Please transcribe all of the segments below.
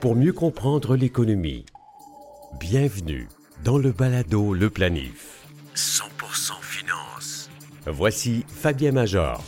Pour mieux comprendre l'économie, bienvenue dans le balado Le Planif. 100% finance. Voici Fabien Major.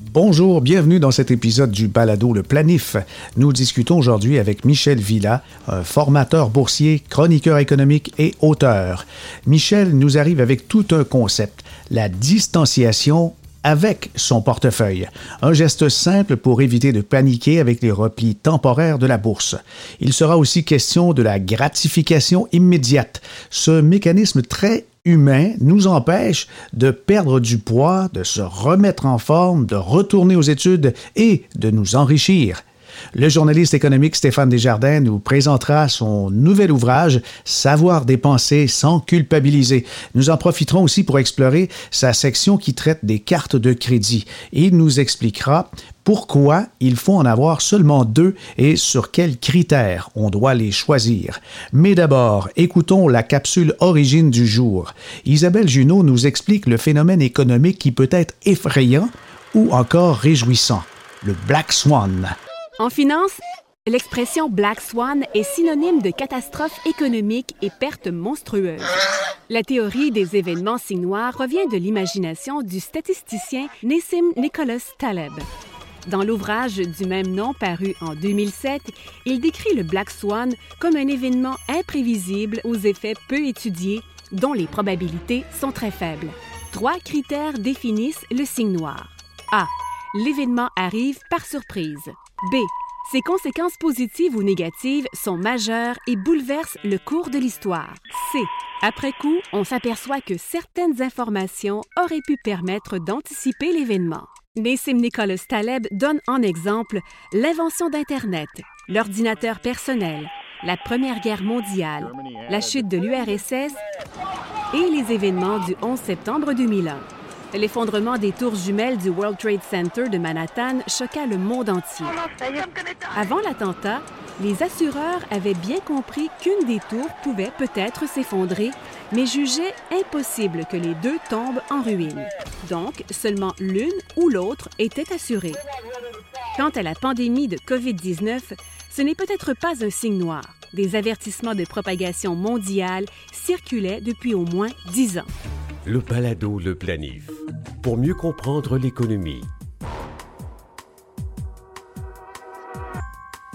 Bonjour, bienvenue dans cet épisode du Balado Le Planif. Nous discutons aujourd'hui avec Michel Villa, un formateur boursier, chroniqueur économique et auteur. Michel nous arrive avec tout un concept, la distanciation avec son portefeuille. Un geste simple pour éviter de paniquer avec les replis temporaires de la bourse. Il sera aussi question de la gratification immédiate, ce mécanisme très humain nous empêche de perdre du poids, de se remettre en forme, de retourner aux études et de nous enrichir. Le journaliste économique Stéphane Desjardins nous présentera son nouvel ouvrage Savoir dépenser sans culpabiliser. Nous en profiterons aussi pour explorer sa section qui traite des cartes de crédit. Il nous expliquera pourquoi il faut en avoir seulement deux et sur quels critères on doit les choisir. Mais d'abord, écoutons la capsule origine du jour. Isabelle Junot nous explique le phénomène économique qui peut être effrayant ou encore réjouissant, le Black Swan. En finance, l'expression Black Swan est synonyme de catastrophe économique et perte monstrueuse. La théorie des événements signes noirs revient de l'imagination du statisticien Nassim Nicholas Taleb. Dans l'ouvrage du même nom paru en 2007, il décrit le Black Swan comme un événement imprévisible aux effets peu étudiés dont les probabilités sont très faibles. Trois critères définissent le signe noir. A. L'événement arrive par surprise. B. Ses conséquences positives ou négatives sont majeures et bouleversent le cours de l'histoire. C. Après coup, on s'aperçoit que certaines informations auraient pu permettre d'anticiper l'événement. Nassim Nicholas Taleb donne en exemple l'invention d'Internet, l'ordinateur personnel, la Première Guerre mondiale, la chute de l'URSS et les événements du 11 septembre 2001. L'effondrement des tours jumelles du World Trade Center de Manhattan choqua le monde entier. Avant l'attentat, les assureurs avaient bien compris qu'une des tours pouvait peut-être s'effondrer, mais jugeaient impossible que les deux tombent en ruine. Donc, seulement l'une ou l'autre était assurée. Quant à la pandémie de COVID-19, ce n'est peut-être pas un signe noir. Des avertissements de propagation mondiale circulaient depuis au moins dix ans le balado Le Planif, pour mieux comprendre l'économie.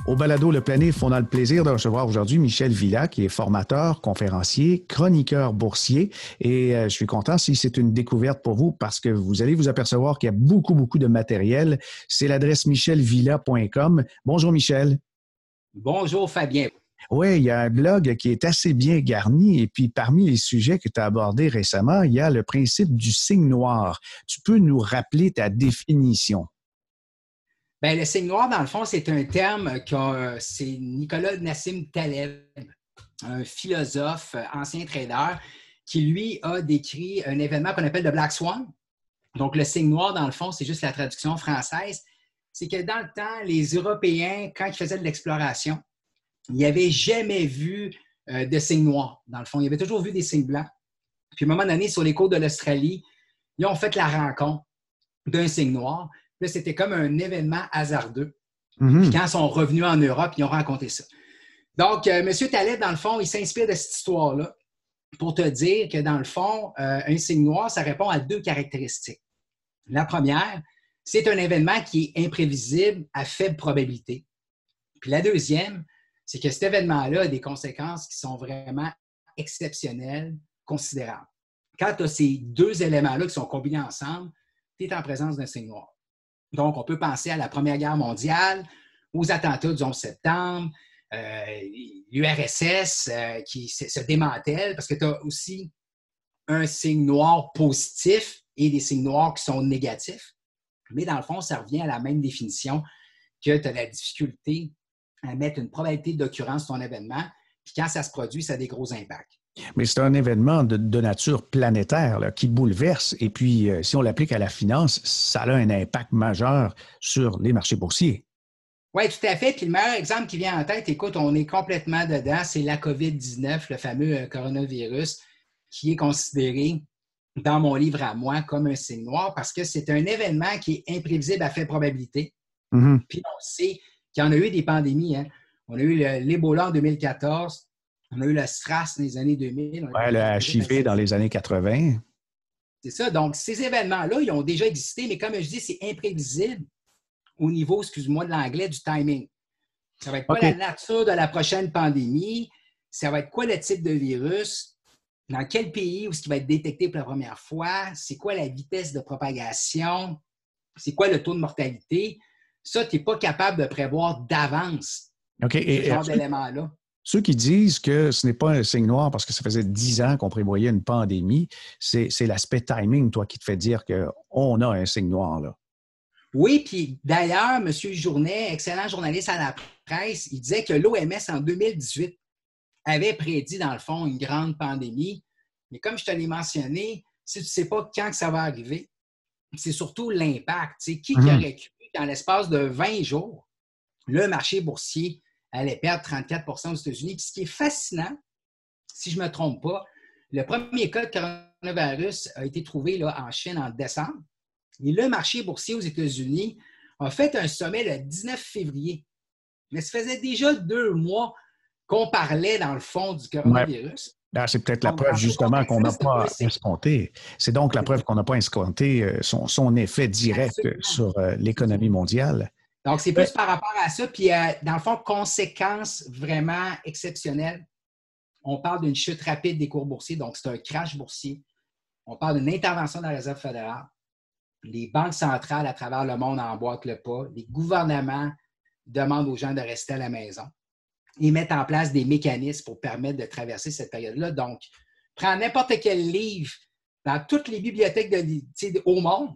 Au balado Le Planif, on a le plaisir de recevoir aujourd'hui Michel Villa, qui est formateur, conférencier, chroniqueur boursier. Et euh, je suis content si c'est une découverte pour vous parce que vous allez vous apercevoir qu'il y a beaucoup, beaucoup de matériel. C'est l'adresse michelvilla.com. Bonjour Michel. Bonjour Fabien. Oui, il y a un blog qui est assez bien garni et puis parmi les sujets que tu as abordés récemment, il y a le principe du signe noir. Tu peux nous rappeler ta définition? Bien, le signe noir, dans le fond, c'est un terme que c'est Nicolas Nassim Taleb, un philosophe, ancien trader, qui lui a décrit un événement qu'on appelle le Black Swan. Donc, le signe noir, dans le fond, c'est juste la traduction française. C'est que dans le temps, les Européens, quand ils faisaient de l'exploration, il n'avait jamais vu euh, de signes noirs, dans le fond. Il avait toujours vu des signes blancs. Puis, à un moment donné, sur les côtes de l'Australie, ils ont fait la rencontre d'un signe noir. Là, c'était comme un événement hasardeux. Mm-hmm. Puis, quand ils sont revenus en Europe, ils ont raconté ça. Donc, euh, M. Taleb, dans le fond, il s'inspire de cette histoire-là pour te dire que, dans le fond, euh, un signe noir, ça répond à deux caractéristiques. La première, c'est un événement qui est imprévisible à faible probabilité. Puis la deuxième, c'est que cet événement-là a des conséquences qui sont vraiment exceptionnelles, considérables. Quand tu as ces deux éléments-là qui sont combinés ensemble, tu es en présence d'un signe noir. Donc, on peut penser à la Première Guerre mondiale, aux attentats du 11 septembre, euh, l'URSS euh, qui se démantèle parce que tu as aussi un signe noir positif et des signes noirs qui sont négatifs. Mais dans le fond, ça revient à la même définition que tu as la difficulté à mettre une probabilité d'occurrence sur ton événement. Puis quand ça se produit, ça a des gros impacts. Mais c'est un événement de, nature planétaire qui bouleverse. Et puis, euh, si on l'applique à la finance, ça a un impact majeur sur les marchés boursiers. Oui, tout à fait. Puis le meilleur exemple qui vient en tête, écoute, on est complètement dedans, c'est la COVID-19, le fameux euh, coronavirus, qui est considéré dans mon livre à moi comme un signe noir parce que c'est un événement qui est imprévisible à faible probabilité. Mm-hmm. Puis on sait y en a eu des pandémies. Hein. On a eu l'Ebola en 2014. On a eu le SRAS dans les années 2000. Oui, le HIV dans les années 80. C'est ça. Donc, ces événements-là, ils ont déjà existé, mais comme je dis, c'est imprévisible au niveau, excuse-moi de l'anglais, du timing. Ça va être quoi la nature de la prochaine pandémie? Ça va être quoi le type de virus? Dans quel pays où est-ce qu'il va être détecté pour la première fois? C'est quoi la vitesse de propagation? C'est quoi le taux de mortalité? Ça, tu n'es pas capable de prévoir d'avance ce genre d'éléments-là. Ceux qui disent que ce n'est pas un signe noir parce que ça faisait dix ans qu'on prévoyait une pandémie, c'est l'aspect timing, toi, qui te fait dire qu'on a un signe noir. Là. Oui, puis d'ailleurs, M. Journet, excellent journaliste à la presse, il disait que l'OMS en 2018 avait prédit, dans le fond, une grande pandémie. Mais comme je te l'ai mentionné, si tu ne sais pas quand que ça va arriver, c'est surtout l'impact. Qui, mhm. aurait cru dans l'espace de 20 jours, le marché boursier allait perdre 34% aux États-Unis. ce qui est fascinant, si je ne me trompe pas, le premier cas de coronavirus a été trouvé là, en Chine en décembre. Et le marché boursier aux États-Unis a fait un sommet le 19 février. Mais ça faisait déjà deux mois qu'on parlait, dans le fond, du coronavirus. Ben, c'est peut-être la preuve, justement, qu'on n'a pas escompté. C'est donc la preuve qu'on n'a pas escompté euh, son, effet direct sur euh, l'économie mondiale. Donc, c'est plus par rapport à ça. Puis, euh, dans le fond, conséquences vraiment exceptionnelles. On parle d'une chute rapide des cours boursiers, donc c'est un crash boursier. On parle d'une intervention de la Réserve fédérale les banques centrales à travers le monde emboîtent le pas, les gouvernements demandent aux gens de rester à la maison et mettent en place des mécanismes pour permettre de traverser cette période-là. Donc, prends n'importe quel livre dans toutes les bibliothèques au monde,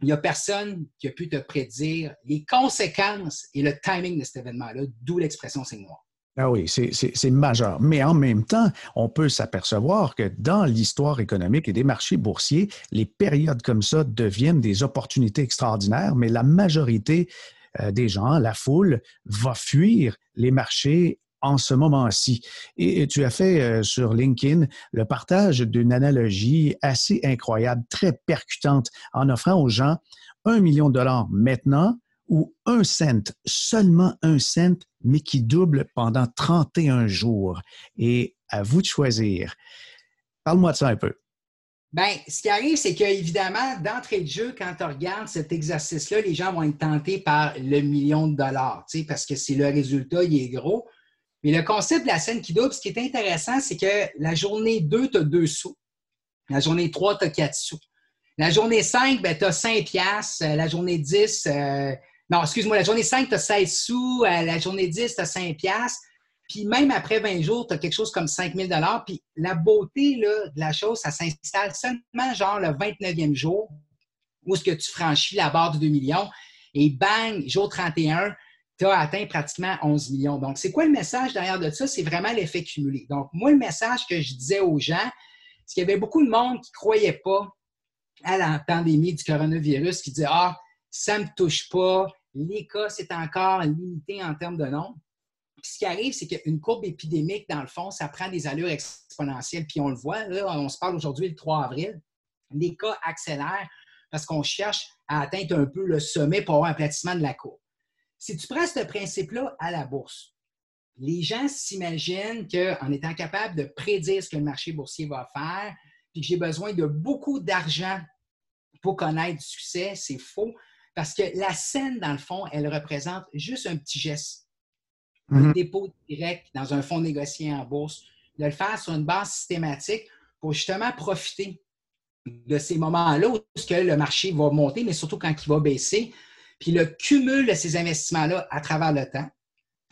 il n'y a personne qui a pu te prédire les conséquences et le timing de cet événement-là, d'où l'expression c'est noir. Ah oui, c'est majeur. Mais en même temps, on peut s'apercevoir que dans l'histoire économique et des marchés boursiers, les périodes comme ça deviennent des opportunités extraordinaires, mais la majorité euh, des gens, la foule, va fuir les marchés en ce moment-ci. Et tu as fait euh, sur LinkedIn le partage d'une analogie assez incroyable, très percutante, en offrant aux gens un million de dollars maintenant ou un cent, seulement un cent, mais qui double pendant 31 jours. Et à vous de choisir. Parle-moi de ça un peu. Bien, ce qui arrive, c'est qu'évidemment, d'entrée de jeu, quand tu regardes cet exercice-là, les gens vont être tentés par le million de dollars, parce que c'est le résultat, il est gros. Mais le concept de la scène qui double, ce qui est intéressant, c'est que la journée 2, tu as 2 sous. La journée 3, tu as 4 sous. La journée 5, tu as 5 piastres. La journée 10, non, excuse-moi, la journée 5, tu as 16 sous. Euh, la journée 10, tu as 5 piastres. Puis même après 20 jours, tu as quelque chose comme 5 000 Puis la beauté là, de la chose, ça s'installe seulement genre le 29e jour où est-ce que tu franchis la barre de 2 millions. Et bang, jour 31, tu as atteint pratiquement 11 millions. Donc, c'est quoi le message derrière de ça? C'est vraiment l'effet cumulé. Donc, moi, le message que je disais aux gens, c'est qu'il y avait beaucoup de monde qui ne croyait pas à la pandémie du coronavirus, qui disait Ah, ça ne me touche pas. Les cas, c'est encore limité en termes de nombre. Ce qui arrive, c'est qu'une courbe épidémique, dans le fond, ça prend des allures exponentielles. Puis on le voit, là, on se parle aujourd'hui le 3 avril. Les cas accélèrent parce qu'on cherche à atteindre un peu le sommet pour avoir un platissement de la courbe. Si tu prends ce principe-là à la bourse, les gens s'imaginent qu'en étant capable de prédire ce que le marché boursier va faire, puis que j'ai besoin de beaucoup d'argent pour connaître du succès, c'est faux. Parce que la scène, dans le fond, elle représente juste un petit geste. Un mhm. dépôt direct dans un fonds négocié en bourse, de le faire sur une base systématique pour justement profiter de ces moments-là où le marché va monter, mais surtout quand il va baisser. Puis le cumul de ces investissements-là à travers le temps.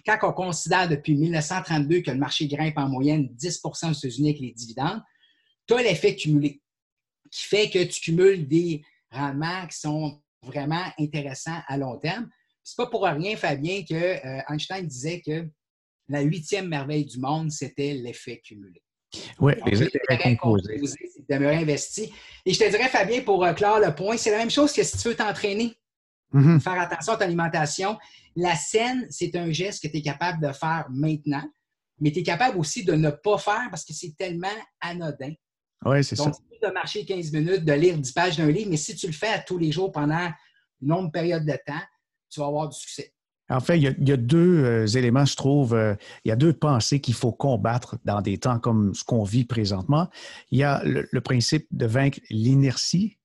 Quand on considère depuis 1932 que le marché grimpe en moyenne 10% aux États-Unis avec les dividendes, tu as l'effet cumulé qui fait que tu cumules des rendements qui sont vraiment intéressant à long terme. C'est pas pour rien, Fabien, que euh, Einstein disait que la huitième merveille du monde, c'était l'effet cumulé. Oui, les intérêts composés. C'est demeurer investi. Et je te dirais, Fabien, pour euh, clore le point, c'est la même chose que si tu veux t'entraîner, mm-hmm. faire attention à ton alimentation. La scène, c'est un geste que tu es capable de faire maintenant, mais tu es capable aussi de ne pas faire parce que c'est tellement anodin. Oui, c'est ça. Donc, de marcher 15 minutes, de lire 10 pages d'un livre, mais si tu le fais à tous les jours pendant une longue période de temps, tu vas avoir du succès. En fait, il y a, deux euh, éléments, je trouve, euh, il y a deux pensées qu'il faut combattre dans des temps comme ce qu'on vit présentement. Il y a le principe de vaincre l'inertie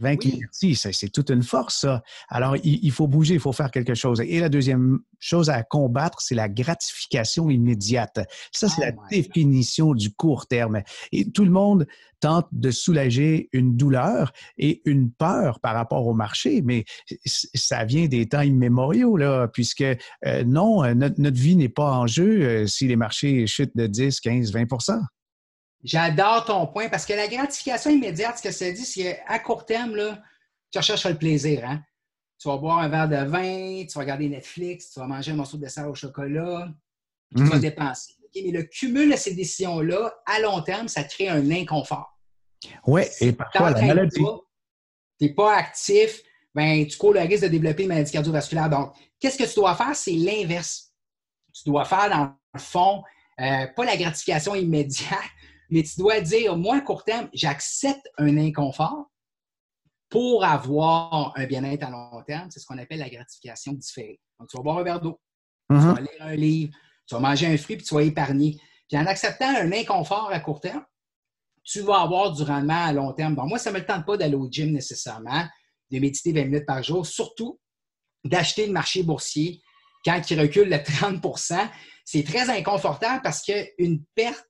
20 oui. c'est toute une force, ça. Alors, il, faut bouger, il faut faire quelque chose. Et la deuxième chose à combattre, c'est la gratification immédiate. Ça, c'est la oh définition du court terme. Et tout le monde tente de soulager une douleur et une peur par rapport au marché, mais ça vient des temps immémoriaux, là, puisque euh, non, euh, notre, notre vie n'est pas en jeu euh, si les marchés chutent de 10, 15, 20 J'adore ton point parce que la gratification immédiate, ce que ça dit, c'est qu'à court terme, là, tu recherches le plaisir. Hein? Tu vas boire un verre de vin, tu vas regarder Netflix, tu vas manger un morceau de dessert au chocolat, tu vas mhm. dépenser. mais le cumul de ces décisions-là, à long terme, ça crée un inconfort. Oui, et parfois la maladie. Tu n'es pas actif, ben, tu cours le risque de développer une maladie cardiovasculaire. Donc, qu'est-ce que tu dois faire? C'est l'inverse. Tu dois faire, dans le fond, euh, pas la gratification immédiate, mais tu dois dire, moi, à court terme, j'accepte un inconfort pour avoir un bien-être à long terme. C'est ce qu'on appelle la gratification différée. Donc, tu vas boire un verre d'eau, tu mm-hmm. vas lire un livre, tu vas manger un fruit, puis tu vas épargner. Puis en acceptant un inconfort à court terme, tu vas avoir du rendement à long terme. Bon, moi, ça ne me tente pas d'aller au gym nécessairement, de méditer 20 minutes par jour, surtout d'acheter le marché boursier quand il recule de 30% C'est très inconfortable parce qu'une perte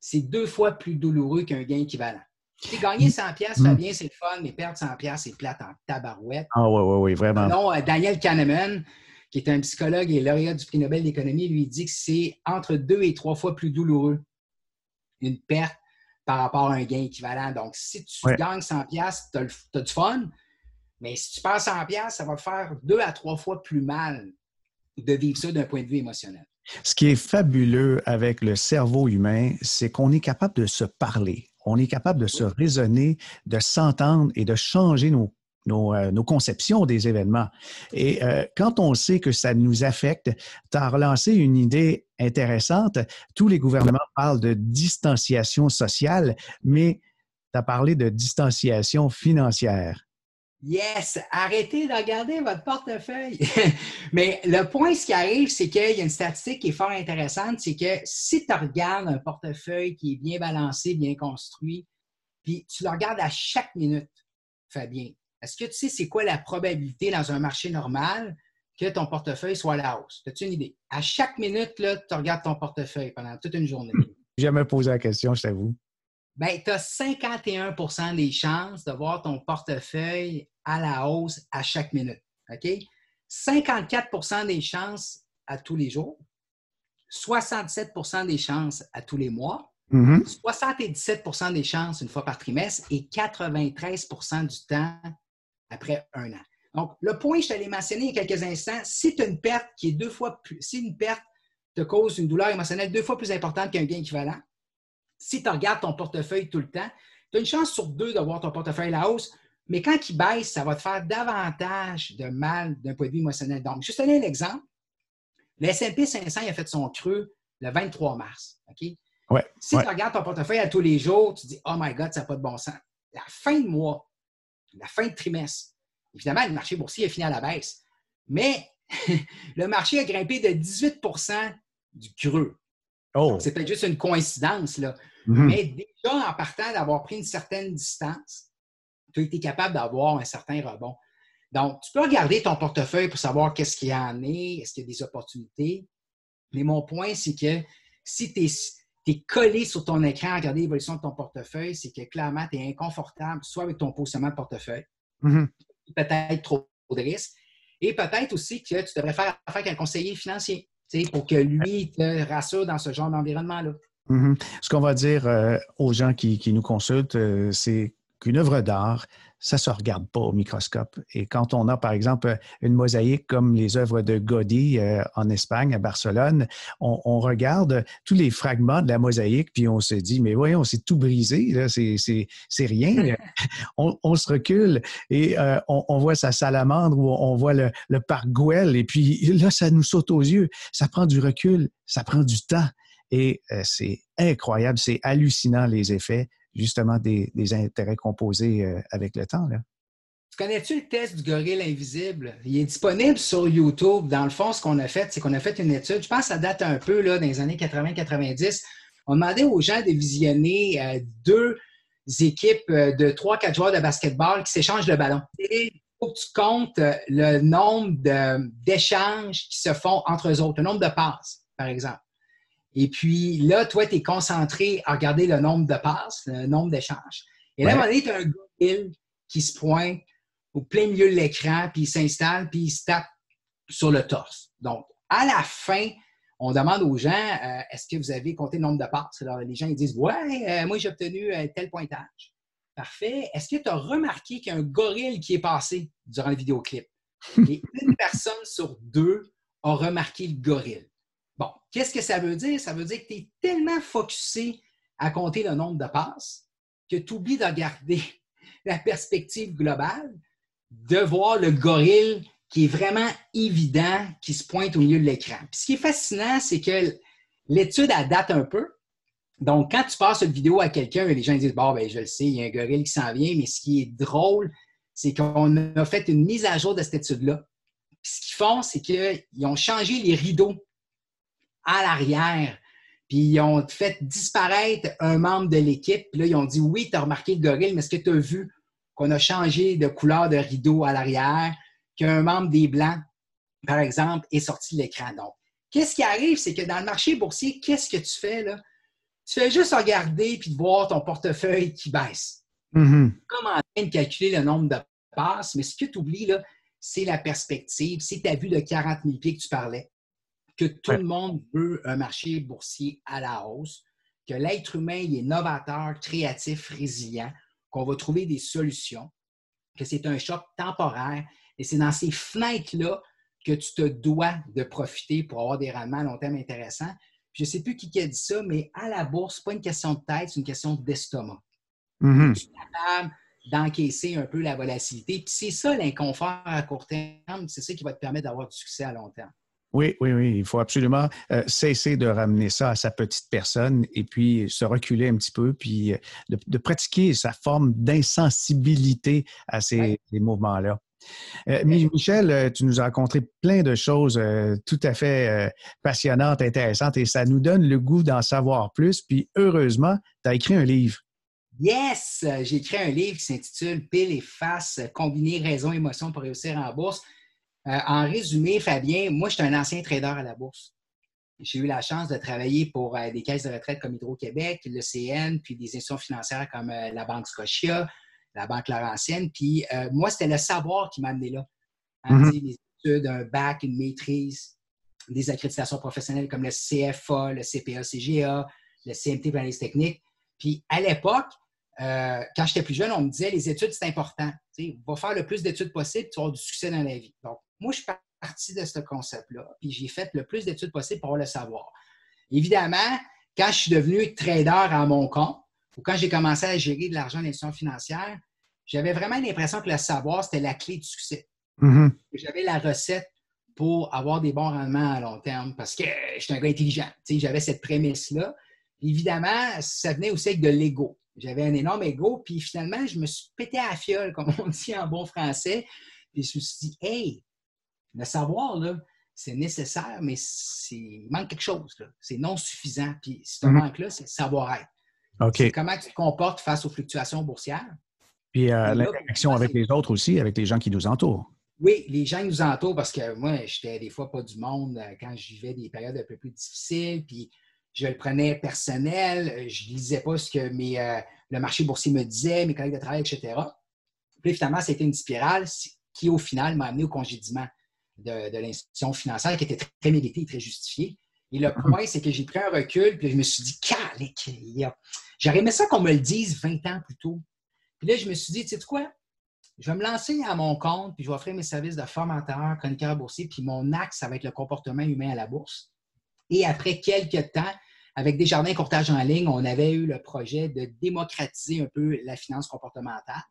c'est deux fois plus douloureux qu'un gain équivalent. Si gagner 100 pièces, ça bien, c'est le fun, mais perdre 100 pièces, c'est plate en tabarouette. Ah oui, oui, oui, vraiment. Non, euh, Daniel Kahneman, qui est un psychologue et lauréat du prix Nobel d'économie, lui dit que c'est entre deux et trois fois plus douloureux une perte par rapport à un gain équivalent. Donc, si tu gagnes 100 pièces, tu as, du fun, mais si tu perds 100 pièces, ça va te faire deux à trois fois plus mal de vivre ça d'un point de vue émotionnel. Ce qui est fabuleux avec le cerveau humain, c'est qu'on est capable de se parler, on est capable de se raisonner, de s'entendre et de changer nos, euh, conceptions des événements. Et euh, quand on sait que ça nous affecte, tu as relancé une idée intéressante. Tous les gouvernements parlent de distanciation sociale, mais tu as parlé de distanciation financière. Yes, arrêtez de regarder votre portefeuille. Mais le point, ce qui arrive, c'est qu'il y a une statistique qui est fort intéressante, c'est que si tu regardes un portefeuille qui est bien balancé, bien construit, puis tu le regardes à chaque minute, Fabien, est-ce que tu sais c'est quoi la probabilité dans un marché normal que ton portefeuille soit à la hausse? As-tu une idée? À chaque minute, là, tu regardes ton portefeuille pendant toute une journée. Jamais posé la question, je t'avoue ben, tu as 51% des chances de voir ton portefeuille à la hausse à chaque minute. OK? 54% des chances à tous les jours, 67% des chances à tous les mois, 77 mm-hmm. des chances une fois par trimestre et 93% du temps après un an. Donc, le point, je t'allais mentionner il y a quelques instants, si tu as une perte qui est deux fois plus, si une perte te cause une douleur émotionnelle deux fois plus importante qu'un gain équivalent, si tu regardes ton portefeuille tout le temps, tu as une chance sur deux d'avoir ton portefeuille à la hausse, mais quand il baisse, ça va te faire davantage de mal d'un point de vue émotionnel. Donc, juste donner un exemple. Le S&P 500 il a fait son creux le 23 mars. OK? si tu regardes ton portefeuille à tous les jours, tu te dis « Oh my God, ça n'a pas de bon sens. » La fin de mois, la fin de trimestre, évidemment, le marché boursier est fini à la baisse. Mais le marché a grimpé de 18% du creux. Oh. C'est peut-être juste une coïncidence, là. Mhm. Mais déjà, en partant d'avoir pris une certaine distance, tu as été capable d'avoir un certain rebond. Donc, tu peux regarder ton portefeuille pour savoir qu'est-ce qu'il y en est, est-ce qu'il y a des opportunités. Mais mon point, c'est que si tu es, collé sur ton écran à regarder l'évolution de ton portefeuille, c'est que clairement, tu es inconfortable, soit avec ton positionnement de portefeuille, mhm. peut-être trop de risques, et peut-être aussi que tu devrais faire affaire avec un conseiller financier pour que lui te rassure dans ce genre d'environnement-là. Mhm. Ce qu'on va dire euh, aux gens qui, nous consultent, euh, c'est qu'une œuvre d'art, ça ne se regarde pas au microscope. Et quand on a, par exemple, une mosaïque comme les œuvres de Gaudí euh, en Espagne, à Barcelone, on, regarde tous les fragments de la mosaïque, puis on se dit, mais voyons, c'est tout brisé, c'est rien. on, se recule et euh, on, voit sa salamandre ou on voit le, le parc Güell, et puis là, ça nous saute aux yeux. Ça prend du recul, ça prend du temps. Et euh, c'est incroyable, c'est hallucinant les effets justement des, intérêts composés euh, avec le temps. Là. connais-tu le test du gorille invisible? Il est disponible sur YouTube. Dans le fond, ce qu'on a fait, c'est qu'on a fait une étude. Je pense que ça date un peu là, dans les années 80-90. On demandait aux gens de visionner euh, deux équipes euh, de trois, quatre joueurs de basketball qui s'échangent le ballon. Et il faut que tu comptes le nombre d'échanges qui se font entre eux autres, le nombre de passes, par exemple. Et puis là, toi, tu es concentré à regarder le nombre de passes, le nombre d'échanges. Et là, à un moment donné, tu as un gorille qui se pointe au plein milieu de l'écran, puis il s'installe, puis il se tape sur le torse. Donc, à la fin, on demande aux gens euh, est-ce que vous avez compté le nombre de passes? Alors, les gens ils disent Ouais, euh, moi j'ai obtenu euh, tel pointage. Parfait. Est-ce que tu as remarqué qu'il y a un gorille qui est passé durant le vidéoclip? Et une personne sur deux a remarqué le gorille. Qu'est-ce que ça veut dire? Ça veut dire que tu es tellement focusé à compter le nombre de passes que tu oublies de regarder la perspective globale de voir le gorille qui est vraiment évident, qui se pointe au milieu de l'écran. ce qui est fascinant, c'est que l'étude, date un peu. Donc, quand tu passes une vidéo à quelqu'un, les gens disent Bon, ben, je le sais, il y a un gorille qui s'en vient, mais ce qui est drôle, c'est qu'on a fait une mise à jour de cette étude-là. ce qu'ils font, c'est qu'ils ont changé les rideaux à l'arrière, puis ils ont fait disparaître un membre de l'équipe. Puis là, ils ont dit Oui, tu as remarqué le gorille, mais est-ce que tu as vu qu'on a changé de couleur de rideau à l'arrière, qu'un membre des Blancs, par exemple, est sorti de l'écran? Donc, qu'est-ce qui arrive? C'est que dans le marché boursier, qu'est-ce que tu fais là? Tu fais juste regarder puis voir ton portefeuille qui baisse. Mm-hmm. Comme en train de calculer le nombre de passes, mais ce que tu oublies, là, c'est la perspective, c'est ta vue de 40 000 pieds que tu parlais, que tout le monde veut un marché boursier à la hausse, que l'être humain est novateur, créatif, résilient qu'on va trouver des solutions, que c'est un choc temporaire et c'est dans ces fenêtres-là que tu te dois de profiter pour avoir des rendements à long terme intéressants. je ne sais plus qui a dit ça, mais à la bourse, ce n'est pas une question de tête, c'est une question d'estomac. Mm-hmm. Tu es capable d'encaisser un peu la volatilité. Puis c'est ça l'inconfort à court terme, c'est ça qui va te permettre d'avoir du succès à long terme. Oui, oui, oui. Il faut absolument euh, cesser de ramener ça à sa petite personne et puis se reculer un petit peu, puis euh, de, pratiquer sa forme d'insensibilité à ces, mouvements-là. Euh, Michel, tu nous as rencontré plein de choses tout à fait passionnantes, intéressantes, et ça nous donne le goût d'en savoir plus. Puis heureusement, tu as écrit un livre. Yes! J'ai écrit un livre qui s'intitule Pile et face, combiner raison et émotion pour réussir en bourse. Euh, en résumé, Fabien, moi, je suis un ancien trader à la bourse. J'ai eu la chance de travailler pour euh, des caisses de retraite comme Hydro-Québec, le CN, puis des institutions financières comme euh, la Banque Scotia, la Banque Laurentienne. Puis moi, c'était le savoir qui m'a amené là. Hein. Des études, un bac, une maîtrise, des accréditations professionnelles comme le CFA, le CPA-CGA, le CMT pour l'analyse technique. Puis à l'époque, quand j'étais plus jeune, on me disait les études, c'est important. Tu va faire le plus d'études possible, tu avoir du succès dans la vie. Donc, moi, je suis parti de ce concept-là, puis j'ai fait le plus d'études possible pour avoir le savoir. Évidemment, quand je suis devenu trader à mon compte, ou quand j'ai commencé à gérer de l'argent d'institutions financières, j'avais vraiment l'impression que le savoir, c'était la clé du succès. Mm-hmm. J'avais la recette pour avoir des bons rendements à long terme parce que j'étais un gars intelligent. J'avais cette prémisse-là. Évidemment, ça venait aussi avec de l'ego. J'avais un énorme ego, puis finalement, je me suis pété à la fiole, comme on dit en bon français. Puis je me suis dit, hey, le savoir, là, c'est nécessaire, mais il manque quelque chose. C'est non suffisant. Puis ce mm manque-là, c'est le savoir-être. comment tu te comportes face aux fluctuations boursières. Puis euh, l'interaction avec les autres aussi, avec les gens qui nous entourent. Oui, les gens qui nous entourent, parce que moi, j'étais des fois pas du monde euh, quand je vivais des périodes un peu plus difficiles, puis je le prenais personnel, euh, je ne lisais pas ce que mes, le marché boursier me disait, mes collègues de travail, etc. Puis finalement, c'était une spirale qui, au final, m'a amené au congédiement de, l'institution financière qui était très, très méritée et très justifiée. Et le point, c'est que j'ai pris un recul, puis je me suis dit, calique, j'aurais aimé ça qu'on me le dise 20 ans plus tôt. Puis là, je me suis dit, tu sais quoi? Je vais me lancer à mon compte, puis je vais offrir mes services de formateur, chroniqueur boursier, puis mon axe, ça va être le comportement humain à la bourse. Et après quelques temps, avec Desjardins Courtage en ligne, on avait eu le projet de démocratiser un peu la finance comportementale.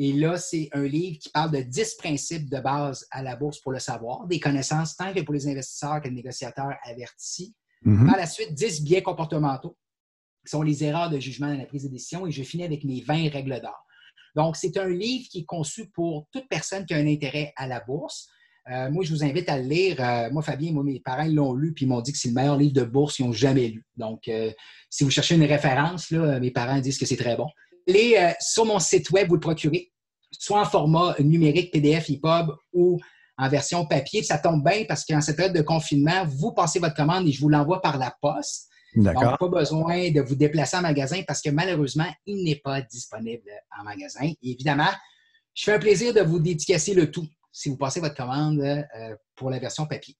Et là, c'est un livre qui parle de 10 principes de base à la bourse pour le savoir, des connaissances tant que pour les investisseurs que les négociateurs avertis. Mhm. Par la suite, 10 biais comportementaux, qui sont les erreurs de jugement dans la prise de décision. Et je finis avec mes 20 règles d'or. Donc, c'est un livre qui est conçu pour toute personne qui a un intérêt à la bourse. Euh, moi, je vous invite à le lire. Euh, moi, Fabien, moi, mes parents l'ont lu, puis ils m'ont dit que c'est le meilleur livre de bourse qu'ils ont jamais lu. Donc, euh, si vous cherchez une référence, là, mes parents disent que c'est très bon. Allez sur mon site web, vous le procurez, soit en format numérique, PDF, EPUB ou en version papier. Ça tombe bien parce qu'en cette période de confinement, vous passez votre commande et je vous l'envoie par la poste. Donc, pas besoin de vous déplacer en magasin parce que malheureusement, il n'est pas disponible en magasin. évidemment, je fais un plaisir de vous dédicacer le tout si vous passez votre commande euh, pour la version papier.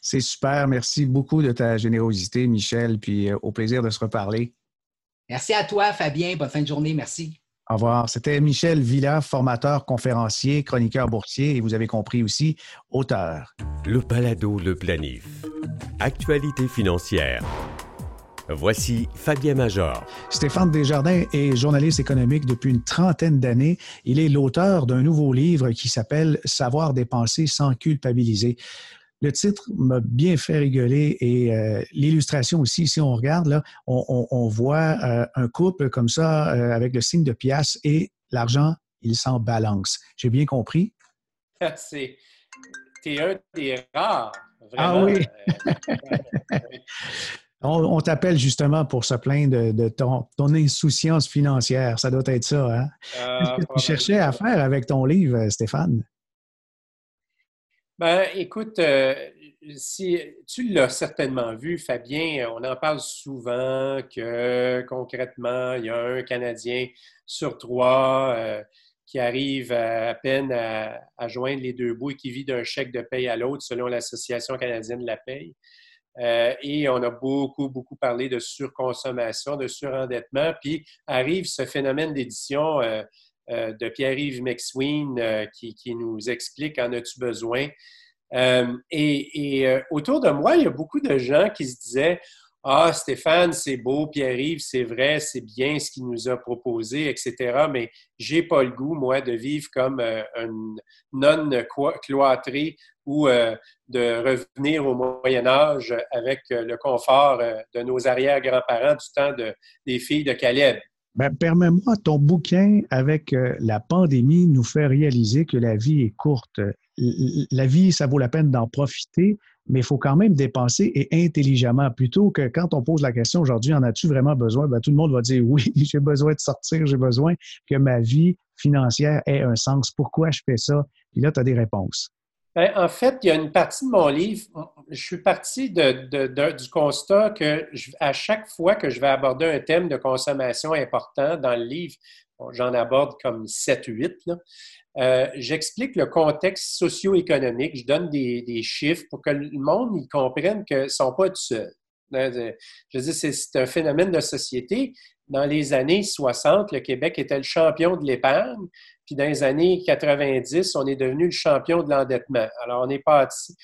C'est super. Merci beaucoup de ta générosité, Michel, puis euh, au plaisir de se reparler. Merci à toi, Fabien. Bonne fin de journée. Merci. Au revoir. C'était Michel Villa, formateur, conférencier, chroniqueur boursier et vous avez compris aussi, auteur. Le Palado, le planif. Actualité financière. Voici Fabien Major. Stéphane Desjardins est journaliste économique depuis une trentaine d'années. Il est l'auteur d'un nouveau livre qui s'appelle Savoir dépenser sans culpabiliser. Le titre m'a bien fait rigoler et euh, l'illustration aussi, si on regarde, là, on, voit euh, un couple comme ça euh, avec le signe de pièce et l'argent, il s'en balance. J'ai bien compris? C'est un des rares. Ah oui. On, t'appelle justement pour se plaindre de, ton, insouciance financière. Ça doit être ça. Hein? Euh, Qu'est-ce que tu cherchais à faire avec ton livre, Stéphane? Ben, écoute, euh, si tu l'as certainement vu, Fabien, on en parle souvent que concrètement, il y a un Canadien sur trois euh, qui arrive à, peine à, joindre les deux bouts et qui vit d'un chèque de paye à l'autre selon l'Association canadienne de la paye. Euh, et on a beaucoup, beaucoup parlé de surconsommation, de surendettement. Puis arrive ce phénomène d'édition euh, euh, de Pierre-Yves McSween qui, qui, nous explique en as-tu besoin? et, autour de moi, il y a beaucoup de gens qui se disaient ah, Stéphane, c'est beau, Pierre-Yves, c'est vrai, c'est bien ce qu'il nous a proposé, etc. Mais j'ai pas le goût, moi, de vivre comme un non cloîtré ou euh, de revenir au Moyen Âge avec euh, le confort euh, de nos arrière-grands-parents du temps des filles de Caleb. Ben, Permets-moi, ton bouquin avec la pandémie nous fait réaliser que la vie est courte. La vie, ça vaut la peine d'en profiter, mais il faut quand même dépenser et intelligemment. Plutôt que quand on pose la question aujourd'hui, en as-tu vraiment besoin? Ben, tout le monde va dire oui, j'ai besoin de sortir, j'ai besoin que ma vie financière ait un sens. Pourquoi je fais ça? Puis là, tu as des réponses. Ben, en fait, il y a une partie de mon livre, je suis parti du constat que à chaque fois que je vais aborder un thème de consommation important dans le livre, j'en aborde comme 7-8, euh, j'explique le contexte socio-économique, je donne des, chiffres pour que le monde comprenne qu'ils ne sont pas tout seuls. Euh, je dis, c'est un phénomène de société. Dans les années 60, le Québec était le champion de l'épargne. Puis dans les années 90, on est devenu le champion de l'endettement. Alors, on est parti,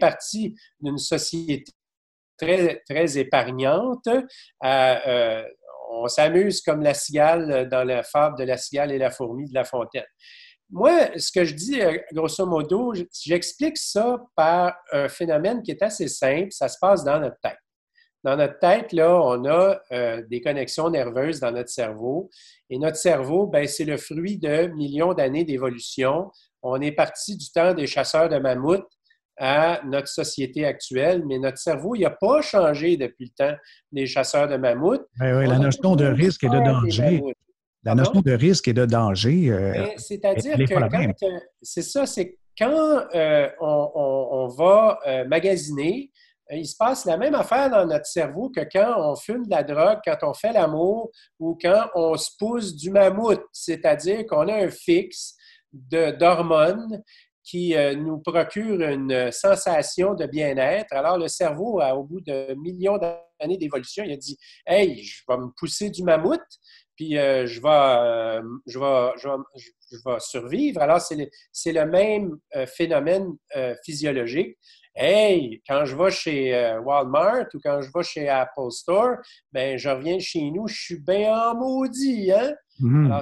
parti d'une société très, très épargnante euh, on s'amuse comme la cigale dans la fable de la cigale et la fourmi de La Fontaine. Moi, ce que je dis, euh, grosso modo, j'explique ça par un phénomène qui est assez simple. Ça se passe dans notre tête. Dans notre tête, là, on a euh, des connexions nerveuses dans notre cerveau. Et notre cerveau, ben, c'est le fruit de millions d'années d'évolution. On est parti du temps des chasseurs de mammouths à notre société actuelle, mais notre cerveau, il n'a pas changé depuis le temps des chasseurs de mammouths. Ben oui, la notion de risque et de danger. La notion de risque et de danger. C'est-à-dire que euh, c'est ça, c'est quand euh, on, va magasiner, il se passe la même affaire dans notre cerveau que quand on fume de la drogue, quand on fait l'amour ou quand on se pousse du mammouth, c'est-à-dire qu'on a un fixe d'hormones qui euh, nous procure une sensation de bien-être. Alors, le cerveau, au bout de millions d'années d'évolution, il a dit Hey, je vais me pousser du mammouth, puis euh, je, vais, euh, je, vais, je, je, vais, survivre. Alors, c'est le, le, même phénomène physiologique Hey, quand je vais chez euh, Walmart ou quand je vais chez Apple Store, ben je reviens chez nous, je suis bien en maudit, hein? Mhm.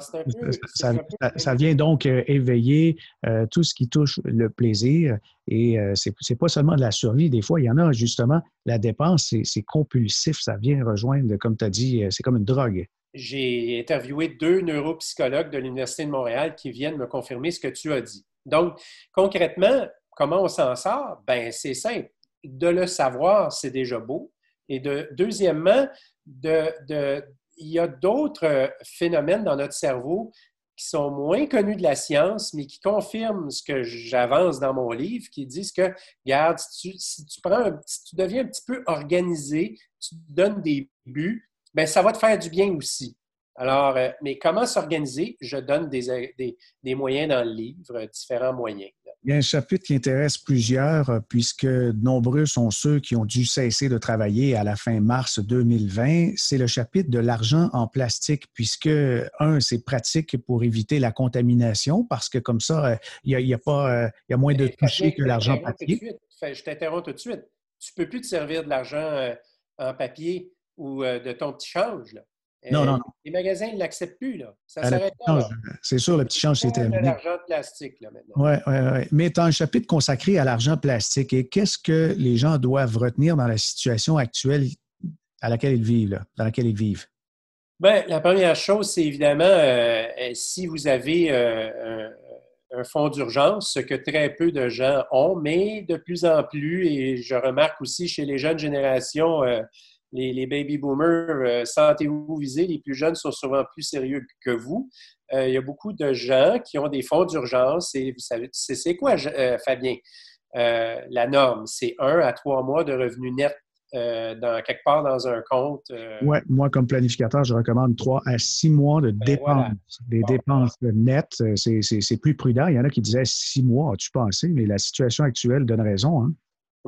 ça, vient donc euh, éveiller euh, tout ce qui touche le plaisir. Et ce c'est pas seulement de la survie. Des fois, il y en a justement, la dépense, c'est compulsif. Ça vient rejoindre, comme tu as dit, c'est comme une drogue. J'ai interviewé deux neuropsychologues de l'Université de Montréal qui viennent me confirmer ce que tu as dit. Donc, concrètement, comment on s'en sort? Ben, c'est simple. De le savoir, c'est déjà beau. Et de, deuxièmement, de, il y a d'autres phénomènes dans notre cerveau qui sont moins connus de la science, mais qui confirment ce que j'avance dans mon livre, qui disent que, regarde, si tu, si tu prends si tu deviens un petit peu organisé, tu donnes des buts, bien, ça va te faire du bien aussi. Alors, euh, mais comment s'organiser? Je donne des, des, moyens dans le livre, différents moyens. Il y a un chapitre qui intéresse plusieurs, euh, puisque nombreux sont ceux qui ont dû cesser de travailler à la fin mars 2020. C'est le chapitre de l'argent en plastique, puisque, un, c'est pratique pour éviter la contamination, parce que comme ça, euh, il y a, pas, il y a moins de toucher que l'argent papier. Je t'interromps tout de suite. Tu ne peux plus te servir de l'argent en papier ou de ton petit change. Là. Non, non, non. Les magasins ne l'acceptent plus. Là. Ça s'arrête là. C'est sûr, le petit change, c'est terminé. l'argent plastique là, maintenant. Oui, oui, oui. Mais tu as un chapitre consacré à l'argent plastique. Et qu'est-ce que les gens doivent retenir dans la situation actuelle à laquelle ils vivent, là, dans laquelle ils vivent? Bien, la première chose, c'est évidemment euh, euh, si vous avez euh, un, un, fonds d'urgence, ce que très peu de gens ont, mais de plus en plus, et je remarque aussi chez les jeunes générations, les, baby boomers, euh, sentez-vous visés, les plus jeunes sont souvent plus sérieux que vous. Euh, il y a beaucoup de gens qui ont des fonds d'urgence et vous savez, c'est quoi, euh, Fabien? la norme, c'est un à trois mois de revenus nets dans, quelque part dans un compte. Oui, moi, comme planificateur, je recommande trois à six mois de ben, dépenses. Des dépenses nettes, c'est plus prudent. Il y en a qui disaient six mois, as-tu pensé? Mais la situation actuelle donne raison. Hein?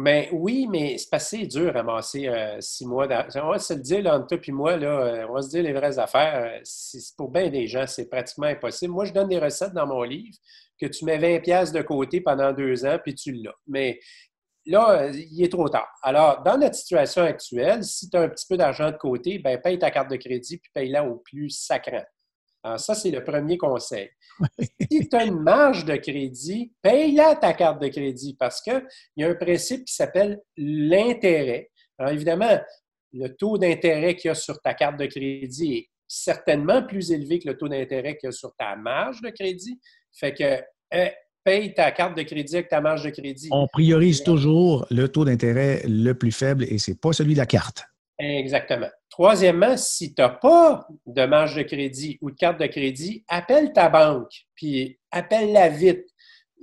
Mais oui, mais c'est assez dur à ramasser euh, six mois. On va se le dire, là, entre toi et moi, là, euh, on va se dire les vraies affaires. Euh, pour bien des gens, c'est pratiquement impossible. Moi, je donne des recettes dans mon livre que tu mets 20 pièces de côté pendant deux ans, puis tu l'as. Mais là, il est trop tard. Alors, dans notre situation actuelle, si tu as un petit peu d'argent de côté, ben paye ta carte de crédit, puis paye-la au plus sacrant. Alors, ça, c'est le premier conseil. si tu as une marge de crédit, paye-la ta carte de crédit parce qu'il y a un principe qui s'appelle l'intérêt. Alors, évidemment, le taux d'intérêt qu'il y a sur ta carte de crédit est certainement plus élevé que le taux d'intérêt qu'il y a sur ta marge de crédit. Fait que eh, paye ta carte de crédit avec ta marge de crédit. On priorise toujours le taux d'intérêt le plus faible et ce n'est pas celui de la carte. Exactement. Troisièmement, si tu n'as pas de marge de crédit ou de carte de crédit, appelle ta banque, puis appelle-la vite.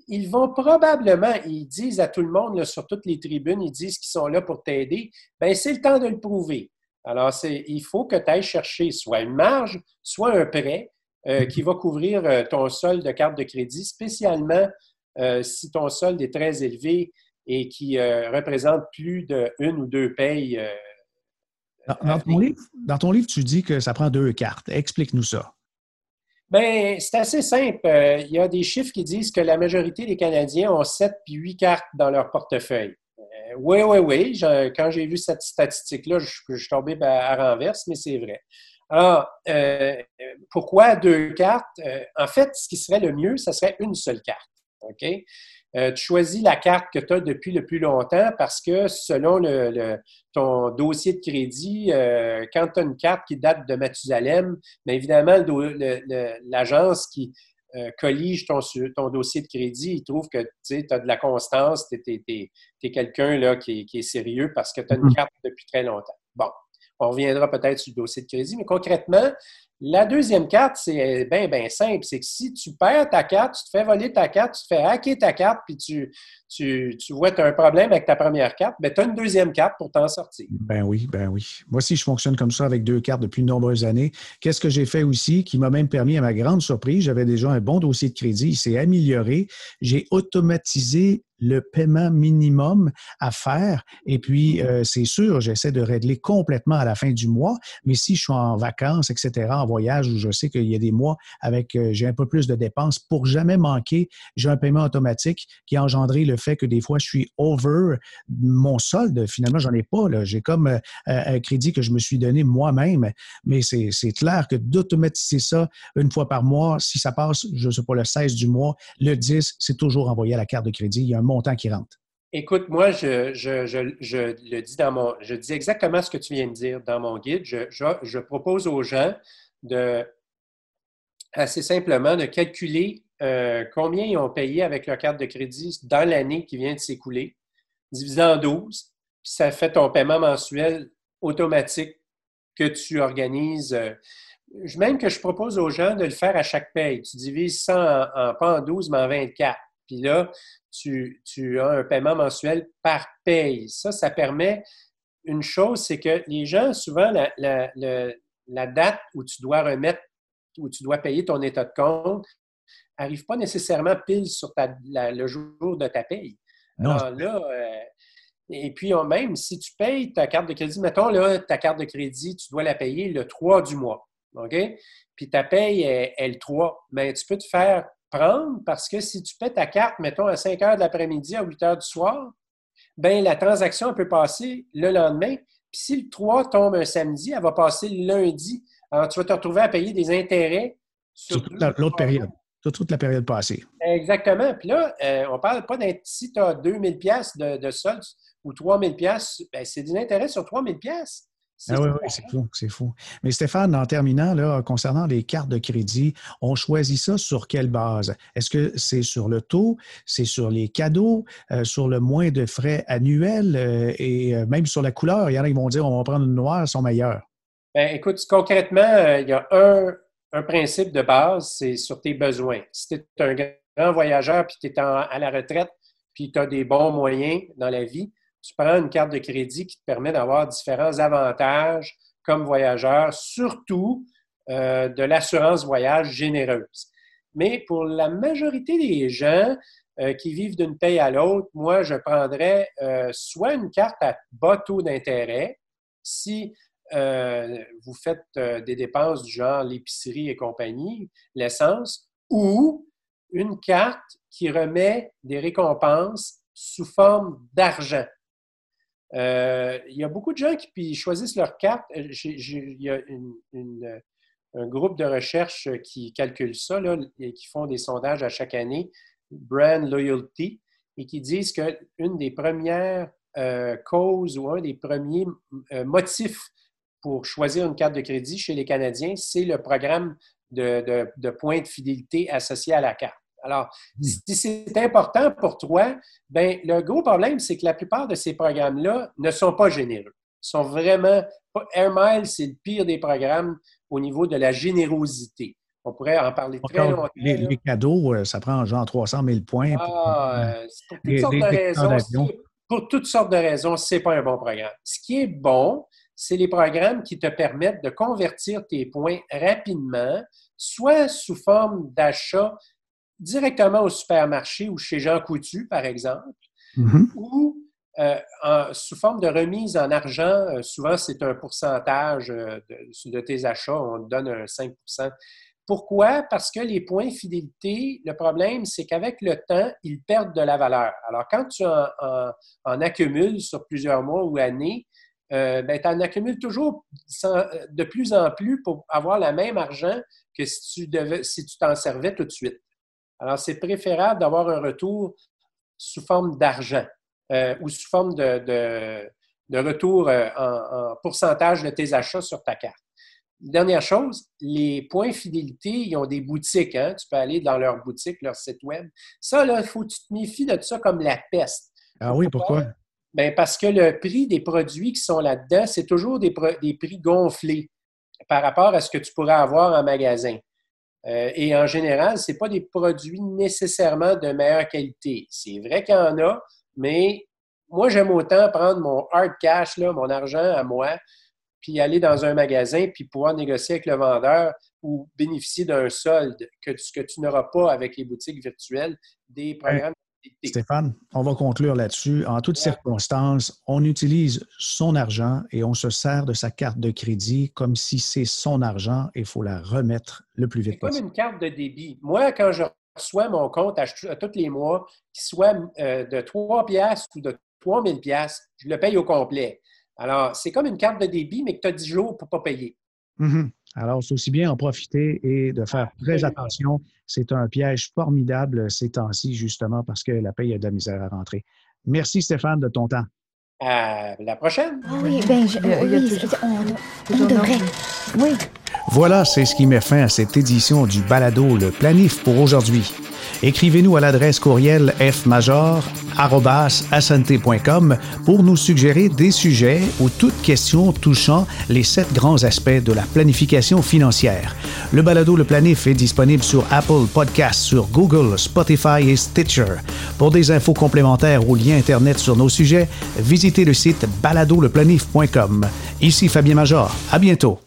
Ils vont probablement, ils disent à tout le monde sur toutes les tribunes, ils disent qu'ils sont là pour t'aider. Bien, c'est le temps de le prouver. Alors, il faut que tu ailles chercher soit une marge, soit un prêt euh, qui va couvrir euh, ton solde de carte de crédit, spécialement euh, si ton solde est très élevé et qui représente plus d'une ou deux payes dans, ton livre, tu dis que ça prend deux cartes. Explique-nous ça. Bien, c'est assez simple. Euh, il y a des chiffres qui disent que la majorité des Canadiens ont sept puis huit cartes dans leur portefeuille. oui, oui, oui. quand j'ai vu cette statistique-là, je, suis tombé à renverse, mais c'est vrai. Alors, euh, pourquoi deux cartes? Euh, en fait, ce qui serait le mieux, ce serait une seule carte. OK? Euh, tu choisis la carte que tu as depuis le plus longtemps parce que selon ton dossier de crédit, euh, quand tu as une carte qui date de Mathusalem, bien évidemment, l'agence qui euh, collige ton, dossier de crédit, il trouve que tu as de la constance, tu es, quelqu'un qui, qui, est sérieux parce que tu as une mm-hmm. carte depuis très longtemps. Bon, on reviendra peut-être sur le dossier de crédit, mais concrètement, la deuxième carte, c'est bien, bien simple. C'est que si tu perds ta carte, tu te fais voler ta carte, tu te fais hacker ta carte, puis tu, tu, tu vois que tu as un problème avec ta première carte, bien, tu as une deuxième carte pour t'en sortir. Ben oui, ben oui. Moi aussi, je fonctionne comme ça avec deux cartes depuis de nombreuses années. Qu'est-ce que j'ai fait aussi qui m'a même permis, à ma grande surprise, j'avais déjà un bon dossier de crédit, il s'est amélioré. J'ai automatisé le paiement minimum à faire. Et puis, euh, c'est sûr, j'essaie de régler complètement à la fin du mois, mais si je suis en vacances, etc., voyage, où je sais qu'il y a des mois avec, euh, j'ai un peu plus de dépenses, pour jamais manquer, j'ai un paiement automatique qui a engendré le fait que des fois, je suis over mon solde. Finalement, j'en ai pas. J'ai comme euh, un crédit que je me suis donné moi-même, mais c'est clair que d'automatiser ça une fois par mois, si ça passe, je ne sais pas, le 16 du mois, le 10, c'est toujours envoyé à la carte de crédit. Il y a un montant qui rentre. Écoute, moi, je, le dis dans mon, je dis exactement ce que tu viens de dire dans mon guide. Je, propose aux gens de, assez simplement, de calculer euh, combien ils ont payé avec leur carte de crédit dans l'année qui vient de s'écouler, divisé en 12, puis ça fait ton paiement mensuel automatique que tu organises. Euh, même que je propose aux gens de le faire à chaque paye. Tu divises ça en, pas en 12, mais en 24. Puis là, tu, as un paiement mensuel par paye. Ça, ça permet une chose, c'est que les gens, souvent, date où tu dois remettre, où tu dois payer ton état de compte, n'arrive pas nécessairement pile sur le jour de ta paye. Alors là, euh, et puis même si tu payes ta carte de crédit, mettons là, ta carte de crédit, tu dois la payer le 3 du mois. OK? Puis ta paye est, le 3. Mais tu peux te faire prendre parce que si tu paies ta carte, mettons, à 5 heures de l'après-midi, à 8 heures du soir, bien, la transaction peut passer le lendemain. Puis si le 3 tombe un samedi, elle va passer le lundi. Alors, tu vas te retrouver à payer des intérêts sur, toute l'autre période. Sur toute la période passée. Exactement. Puis là, euh, on ne parle pas d'être si tu as 2000 pièces de, de solde ou 3000 pièces, ben, c'est des intérêts sur 3000 pièces. Ah oui, oui, c'est fou, c'est fou. Mais Stéphane, en terminant, là, concernant les cartes de crédit, on choisit ça sur quelle base? Est-ce que c'est sur le taux, c'est sur les cadeaux, euh, sur le moins de frais annuels euh, et euh, même sur la couleur? Il y en a qui vont dire on va prendre une noire, elles sont meilleures. Bien, écoute, concrètement, il y a un, principe de base, c'est sur tes besoins. Si tu es un grand voyageur puis tu es à la retraite puis tu as des bons moyens dans la vie, tu prends une carte de crédit qui te permet d'avoir différents avantages comme voyageur, surtout euh, de l'assurance voyage généreuse. Mais pour la majorité des gens euh, qui vivent d'une paye à l'autre, moi, je prendrais euh, soit une carte à bas taux d'intérêt, si vous faites des dépenses du genre l'épicerie et compagnie, l'essence, ou une carte qui remet des récompenses sous forme d'argent. Euh, il y a beaucoup de gens qui choisissent leur carte. Euh, il y a un groupe de recherche qui calcule ça et qui font des sondages à chaque année, Brand Loyalty, et qui disent qu'une des premières euh, causes ou un des premiers motifs pour choisir une carte de crédit chez les Canadiens, c'est le programme de points de fidélité associé à la carte. Alors, hmm. si c'est important pour toi, ben le gros problème, c'est que la plupart de ces programmes-là ne sont pas généreux. Ils sont vraiment. Air Miles, c'est le pire des programmes au niveau de la générosité. On pourrait en parler très longtemps. Les, cadeaux, euh, ça prend genre 300 000 points. Ah, pour, toutes sortes de raisons, pour toutes sortes de raisons, ce n'est pas un bon programme. Ce qui est bon, c'est les programmes qui te permettent de convertir tes points rapidement, soit sous forme d'achat directement au supermarché ou chez Jean Coutu, par exemple, mm-hmm. ou euh, sous forme de remise en argent. Euh, souvent, c'est un pourcentage euh, de, tes achats. On te donne un 5 Pourquoi? Parce que les points fidélité, le problème, c'est qu'avec le temps, ils perdent de la valeur. Alors, quand tu en, accumules sur plusieurs mois ou années, ben, tu en accumules toujours de plus en plus pour avoir le même argent que si tu si tu t'en servais tout de suite. Alors, c'est préférable d'avoir un retour sous forme d'argent euh, ou sous forme de, retour euh, en, pourcentage de tes achats sur ta carte. Dernière chose, les points fidélité, ils ont des boutiques. Hein? Tu peux aller dans leur boutique, leur site web. Ça, là, il faut que tu te méfies de ça comme la peste. Ah oui, pourquoi? Bien, parce que le prix des produits qui sont là-dedans, c'est toujours des, des prix gonflés par rapport à ce que tu pourrais avoir en magasin. Euh, et en général, ce pas des produits nécessairement de meilleure qualité. C'est vrai qu'il y en a, mais moi, j'aime autant prendre mon hard cash, là, mon argent à moi, puis aller dans un magasin, puis pouvoir négocier avec le vendeur ou bénéficier d'un solde que, ce que tu n'auras pas avec les boutiques virtuelles, des programmes Stéphane, on va conclure là-dessus. En toutes circonstances, on utilise son argent et on se sert de sa carte de crédit comme si c'est son argent et il faut la remettre le plus vite possible. comme une carte de débit. Moi, quand je reçois mon compte à, tous les mois, qu'il soit euh, de 3 piastres ou de 3000 piastres, je le paye au complet. Alors, c'est comme une carte de débit, mais que tu as 10 jours pour ne pas payer. Mm-hmm. Alors, c'est aussi bien en profiter et de faire très attention. C'est un piège formidable ces temps-ci, justement, parce que la paye a de la misère à rentrer. Merci, Stéphane, de ton temps. À la prochaine. oui, bien, oui, on, devrait. Oui. Voilà, c'est ce qui met fin à cette édition du Balado Le Planif pour aujourd'hui. Écrivez-nous à l'adresse courriel fmajor.com pour nous suggérer des sujets ou toutes questions touchant les sept grands aspects de la planification financière. Le balado Le Planif est disponible sur Apple Podcasts, sur Google, Spotify et Stitcher. Pour des infos complémentaires ou liens Internet sur nos sujets, visitez le site baladoleplanif.com. Ici Fabien Major. À bientôt.